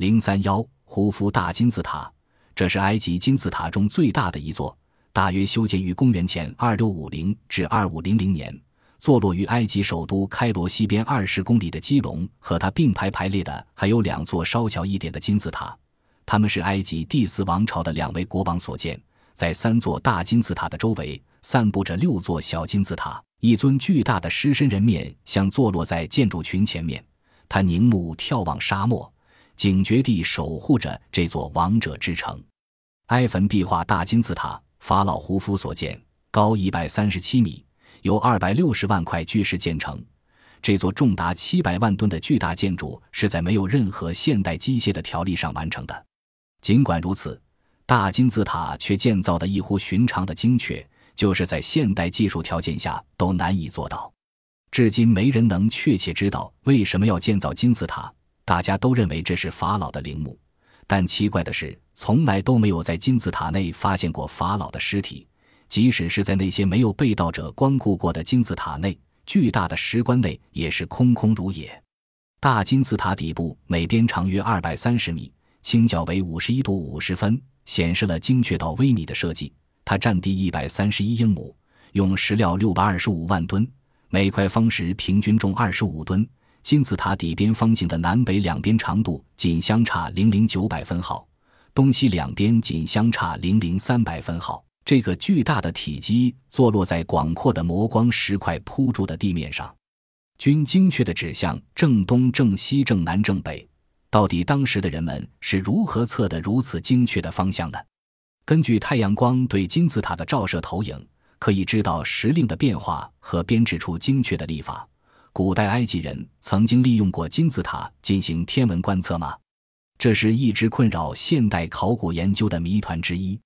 零三幺胡夫大金字塔，这是埃及金字塔中最大的一座，大约修建于公元前二六五零至二五零零年，坐落于埃及首都开罗西边二十公里的基隆。和它并排排列的还有两座稍小一点的金字塔，它们是埃及第四王朝的两位国王所建。在三座大金字塔的周围，散布着六座小金字塔。一尊巨大的狮身人面像坐落在建筑群前面，他凝目眺望沙漠，警觉地守护着这座王者之城。埃坟壁画大金字塔，法老胡夫所建，高一百三十七米，由二百六十万块巨石建成。这座重达七百万吨的巨大建筑是在没有任何现代机械的条例上完成的。尽管如此，大金字塔却建造的异乎寻常的精确。就是在现代技术条件下都难以做到，至今没人能确切知道为什么要建造金字塔。大家都认为这是法老的陵墓，但奇怪的是，从来都没有在金字塔内发现过法老的尸体。即使是在那些没有被盗者光顾过的金字塔内，巨大的石棺内也是空空如也。大金字塔底部每边长约二百三十米，倾角为五十一度五十分，显示了精确到微米的设计。它占地一百三十一英亩，用石料六百二十五万吨，每块方石平均重二十五吨。金字塔底边方形的南北两边长度仅相差零零九百分号，东西两边仅相差零零三百分号。这个巨大的体积坐落在广阔的磨光石块铺筑的地面上，均精确地指向正东、正西、正南、正北。到底当时的人们是如何测得如此精确的方向的？根据太阳光对金字塔的照射投影，可以知道时令的变化和编制出精确的历法。古代埃及人曾经利用过金字塔进行天文观测吗？这是一直困扰现代考古研究的谜团之一。